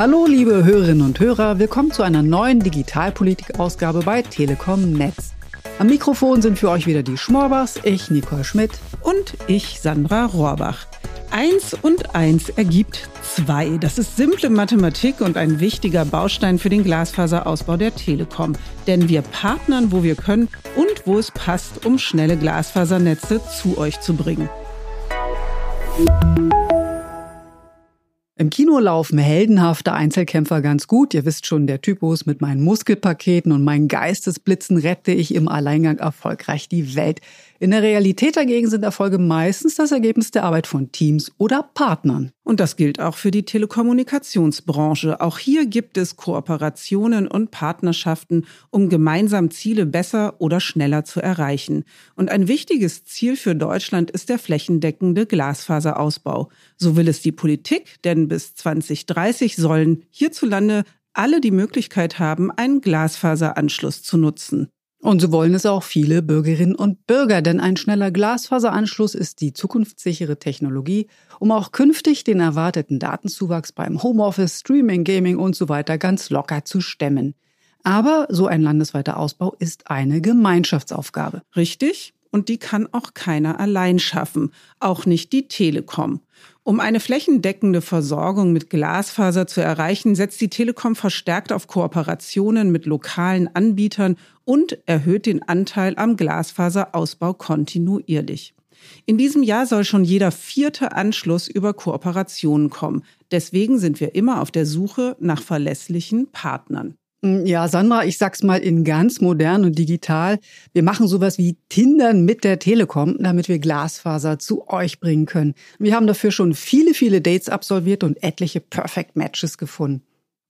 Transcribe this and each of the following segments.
Hallo, liebe Hörerinnen und Hörer, willkommen zu einer neuen Digitalpolitik-Ausgabe bei Telekom Netz. Am Mikrofon sind für euch wieder die Schmorbachs, ich Nicole Schmidt und ich Sandra Rohrbach. Eins und eins ergibt zwei. Das ist simple Mathematik und ein wichtiger Baustein für den Glasfaserausbau der Telekom. Denn wir partnern, wo wir können und wo es passt, um schnelle Glasfasernetze zu euch zu bringen. Im Kino laufen heldenhafte Einzelkämpfer ganz gut. Ihr wisst schon, der Typus mit meinen Muskelpaketen und meinen Geistesblitzen rette ich im Alleingang erfolgreich die Welt. In der Realität dagegen sind Erfolge meistens das Ergebnis der Arbeit von Teams oder Partnern. Und das gilt auch für die Telekommunikationsbranche. Auch hier gibt es Kooperationen und Partnerschaften, um gemeinsam Ziele besser oder schneller zu erreichen. Und ein wichtiges Ziel für Deutschland ist der flächendeckende Glasfaserausbau. So will es die Politik, denn bis 2030 sollen hierzulande alle die Möglichkeit haben, einen Glasfaseranschluss zu nutzen. Und so wollen es auch viele Bürgerinnen und Bürger, denn ein schneller Glasfaseranschluss ist die zukunftssichere Technologie, um auch künftig den erwarteten Datenzuwachs beim Homeoffice, Streaming, Gaming und so weiter ganz locker zu stemmen. Aber so ein landesweiter Ausbau ist eine Gemeinschaftsaufgabe. Richtig? Und die kann auch keiner allein schaffen, auch nicht die Telekom. Um eine flächendeckende Versorgung mit Glasfaser zu erreichen, setzt die Telekom verstärkt auf Kooperationen mit lokalen Anbietern und erhöht den Anteil am Glasfaserausbau kontinuierlich. In diesem Jahr soll schon jeder vierte Anschluss über Kooperationen kommen. Deswegen sind wir immer auf der Suche nach verlässlichen Partnern. Mm, ja, Sandra, ich sag's mal in ganz modern und digital. Wir machen sowas wie Tindern mit der Telekom, damit wir Glasfaser zu euch bringen können. Wir haben dafür schon viele, viele Dates absolviert und etliche Perfect Matches gefunden.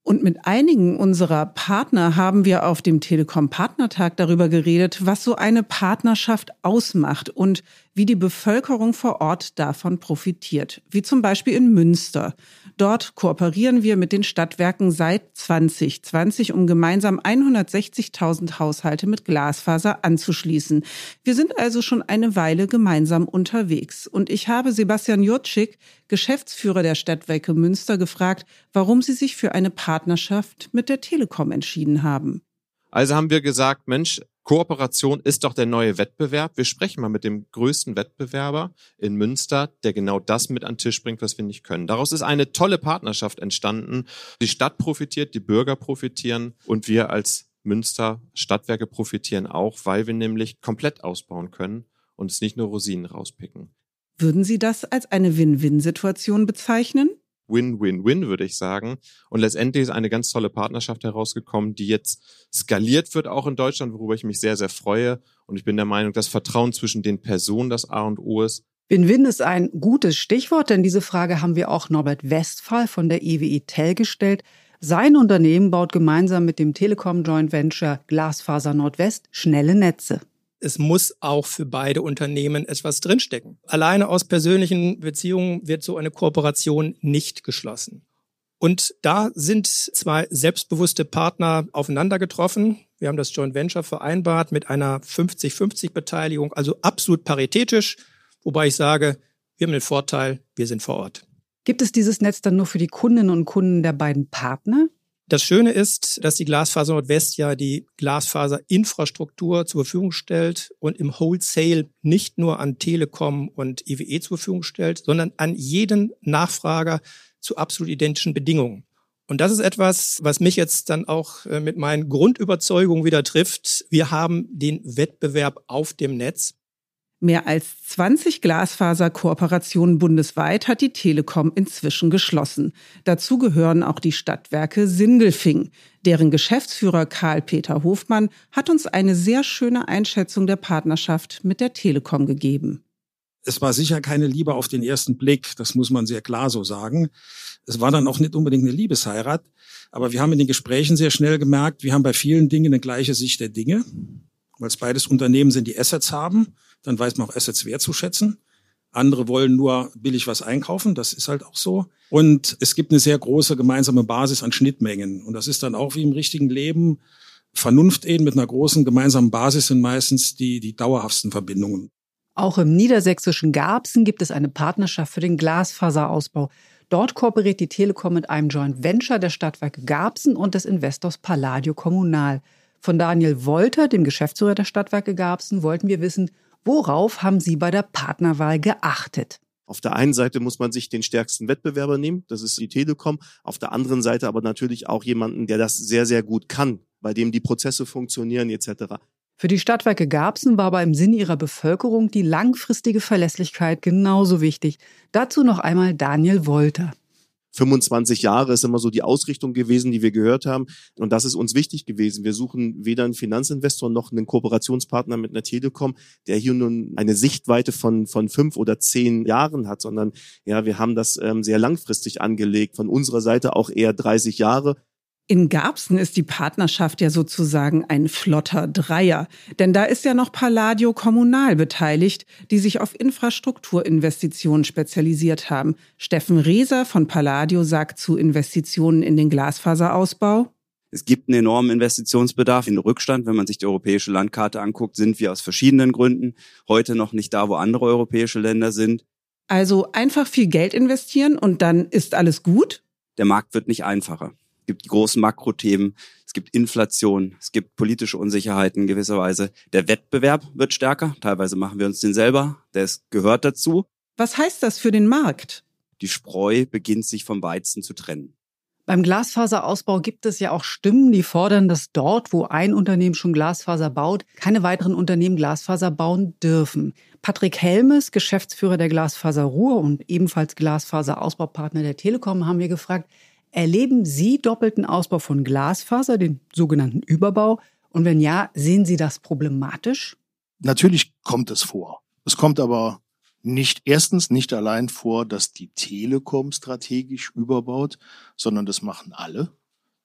Und mit einigen unserer Partner haben wir auf dem Telekom Partnertag darüber geredet, was so eine Partnerschaft ausmacht und wie die Bevölkerung vor Ort davon profitiert. Wie zum Beispiel in Münster. Dort kooperieren wir mit den Stadtwerken seit 2020, um gemeinsam 160.000 Haushalte mit Glasfaser anzuschließen. Wir sind also schon eine Weile gemeinsam unterwegs. Und ich habe Sebastian Jurczyk, Geschäftsführer der Stadtwerke Münster, gefragt, warum sie sich für eine Partnerschaft mit der Telekom entschieden haben. Also haben wir gesagt, Mensch, Kooperation ist doch der neue Wettbewerb. Wir sprechen mal mit dem größten Wettbewerber in Münster, der genau das mit an den Tisch bringt, was wir nicht können. Daraus ist eine tolle Partnerschaft entstanden. Die Stadt profitiert, die Bürger profitieren und wir als Münster Stadtwerke profitieren auch, weil wir nämlich komplett ausbauen können und es nicht nur Rosinen rauspicken. Würden Sie das als eine Win-Win-Situation bezeichnen? Win-Win-Win, würde ich sagen. Und letztendlich ist eine ganz tolle Partnerschaft herausgekommen, die jetzt skaliert wird, auch in Deutschland, worüber ich mich sehr, sehr freue. Und ich bin der Meinung, dass Vertrauen zwischen den Personen das A und O ist. Win-Win ist ein gutes Stichwort, denn diese Frage haben wir auch Norbert Westphal von der EWI Tel gestellt. Sein Unternehmen baut gemeinsam mit dem Telekom Joint Venture Glasfaser Nordwest schnelle Netze es muss auch für beide Unternehmen etwas drinstecken. Alleine aus persönlichen Beziehungen wird so eine Kooperation nicht geschlossen. Und da sind zwei selbstbewusste Partner aufeinander getroffen. Wir haben das Joint Venture vereinbart mit einer 50-50 Beteiligung, also absolut paritätisch, wobei ich sage, wir haben den Vorteil, wir sind vor Ort. Gibt es dieses Netz dann nur für die Kundinnen und Kunden der beiden Partner? Das Schöne ist, dass die Glasfaser Nordwest ja die Glasfaserinfrastruktur zur Verfügung stellt und im Wholesale nicht nur an Telekom und IWE zur Verfügung stellt, sondern an jeden Nachfrager zu absolut identischen Bedingungen. Und das ist etwas, was mich jetzt dann auch äh, mit meinen Grundüberzeugungen wieder trifft. Wir haben den Wettbewerb auf dem Netz. Mehr als 20 Glasfaserkooperationen bundesweit hat die Telekom inzwischen geschlossen. Dazu gehören auch die Stadtwerke Sindelfing. Deren Geschäftsführer Karl-Peter Hofmann hat uns eine sehr schöne Einschätzung der Partnerschaft mit der Telekom gegeben. Es war sicher keine Liebe auf den ersten Blick, das muss man sehr klar so sagen. Es war dann auch nicht unbedingt eine Liebesheirat, aber wir haben in den Gesprächen sehr schnell gemerkt, wir haben bei vielen Dingen eine gleiche Sicht der Dinge, weil es beides Unternehmen sind, die Assets haben dann weiß man auch Assets wertzuschätzen. Andere wollen nur billig was einkaufen, das ist halt auch so. Und es gibt eine sehr große gemeinsame Basis an Schnittmengen. Und das ist dann auch wie im richtigen Leben. Vernunft eben mit einer großen gemeinsamen Basis sind meistens die, die dauerhaftesten Verbindungen. Auch im niedersächsischen Garbsen gibt es eine Partnerschaft für den Glasfaserausbau. Dort kooperiert die Telekom mit einem Joint Venture der Stadtwerke Garbsen und des Investors Palladio Kommunal. Von Daniel Wolter, dem Geschäftsführer der Stadtwerke Garbsen, wollten wir wissen, worauf haben Sie bei der Partnerwahl geachtet? Auf der einen Seite muss man sich den stärksten Wettbewerber nehmen, das ist die Telekom. Auf der anderen Seite aber natürlich auch jemanden, der das sehr, sehr gut kann, bei dem die Prozesse funktionieren etc. Für die Stadtwerke Garbsen war aber im Sinne ihrer Bevölkerung die langfristige Verlässlichkeit genauso wichtig. Dazu noch einmal Daniel Wolter. 25 Jahre ist immer so die Ausrichtung gewesen, die wir gehört haben. Und das ist uns wichtig gewesen. Wir suchen weder einen Finanzinvestor noch einen Kooperationspartner mit einer Telekom, der hier nun eine Sichtweite von, von fünf oder zehn Jahren hat, sondern ja, wir haben das ähm, sehr langfristig angelegt. Von unserer Seite auch eher 30 Jahre. In Garbsen ist die Partnerschaft ja sozusagen ein flotter Dreier. Denn da ist ja noch Palladio Kommunal beteiligt, die sich auf Infrastrukturinvestitionen spezialisiert haben. Steffen Reser von Palladio sagt zu Investitionen in den Glasfaserausbau. Es gibt einen enormen Investitionsbedarf in Rückstand. Wenn man sich die europäische Landkarte anguckt, sind wir aus verschiedenen Gründen heute noch nicht da, wo andere europäische Länder sind. Also einfach viel Geld investieren und dann ist alles gut? Der Markt wird nicht einfacher. Es gibt die großen Makrothemen, es gibt Inflation, es gibt politische Unsicherheiten in gewisser Weise. Der Wettbewerb wird stärker, teilweise machen wir uns den selber, der gehört dazu. Was heißt das für den Markt? Die Spreu beginnt sich vom Weizen zu trennen. Beim Glasfaserausbau gibt es ja auch Stimmen, die fordern, dass dort, wo ein Unternehmen schon Glasfaser baut, keine weiteren Unternehmen Glasfaser bauen dürfen. Patrick Helmes, Geschäftsführer der Glasfaser Ruhr und ebenfalls Glasfaserausbaupartner der Telekom, haben wir gefragt, Erleben Sie doppelten Ausbau von Glasfaser, den sogenannten Überbau? Und wenn ja, sehen Sie das problematisch? Natürlich kommt es vor. Es kommt aber nicht erstens nicht allein vor, dass die Telekom strategisch überbaut, sondern das machen alle,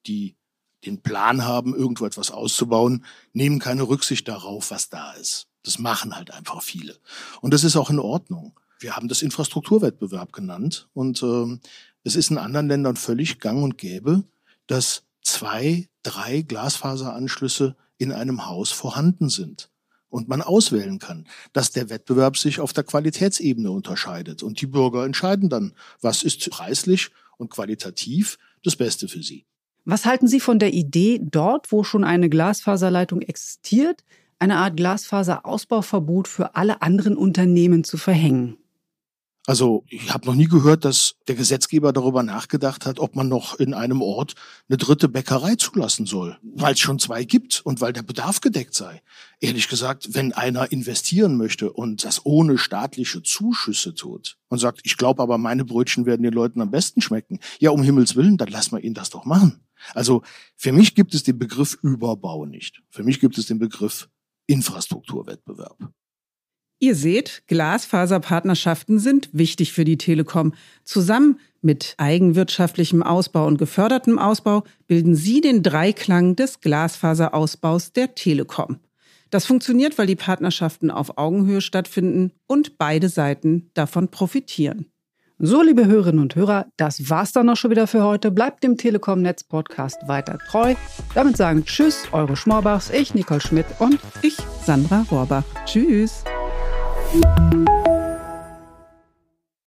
die den Plan haben, irgendwo etwas auszubauen, nehmen keine Rücksicht darauf, was da ist. Das machen halt einfach viele. Und das ist auch in Ordnung. Wir haben das Infrastrukturwettbewerb genannt und äh, es ist in anderen Ländern völlig gang und gäbe, dass zwei, drei Glasfaseranschlüsse in einem Haus vorhanden sind und man auswählen kann, dass der Wettbewerb sich auf der Qualitätsebene unterscheidet. Und die Bürger entscheiden dann, was ist preislich und qualitativ das Beste für sie. Was halten Sie von der Idee, dort, wo schon eine Glasfaserleitung existiert, eine Art Glasfaserausbauverbot für alle anderen Unternehmen zu verhängen? Also ich habe noch nie gehört, dass der Gesetzgeber darüber nachgedacht hat, ob man noch in einem Ort eine dritte Bäckerei zulassen soll, weil es schon zwei gibt und weil der Bedarf gedeckt sei. Ehrlich gesagt, wenn einer investieren möchte und das ohne staatliche Zuschüsse tut und sagt, ich glaube aber, meine Brötchen werden den Leuten am besten schmecken, ja, um Himmels Willen, dann lassen wir ihn das doch machen. Also für mich gibt es den Begriff Überbau nicht. Für mich gibt es den Begriff Infrastrukturwettbewerb. Ihr seht, Glasfaserpartnerschaften sind wichtig für die Telekom. Zusammen mit eigenwirtschaftlichem Ausbau und gefördertem Ausbau bilden sie den Dreiklang des Glasfaserausbaus der Telekom. Das funktioniert, weil die Partnerschaften auf Augenhöhe stattfinden und beide Seiten davon profitieren. So, liebe Hörerinnen und Hörer, das war's dann auch schon wieder für heute. Bleibt dem Telekom Netz Podcast weiter treu. Damit sagen Tschüss, eure Schmorbachs, ich Nicole Schmidt und ich Sandra Rohrbach. Tschüss. Thank you.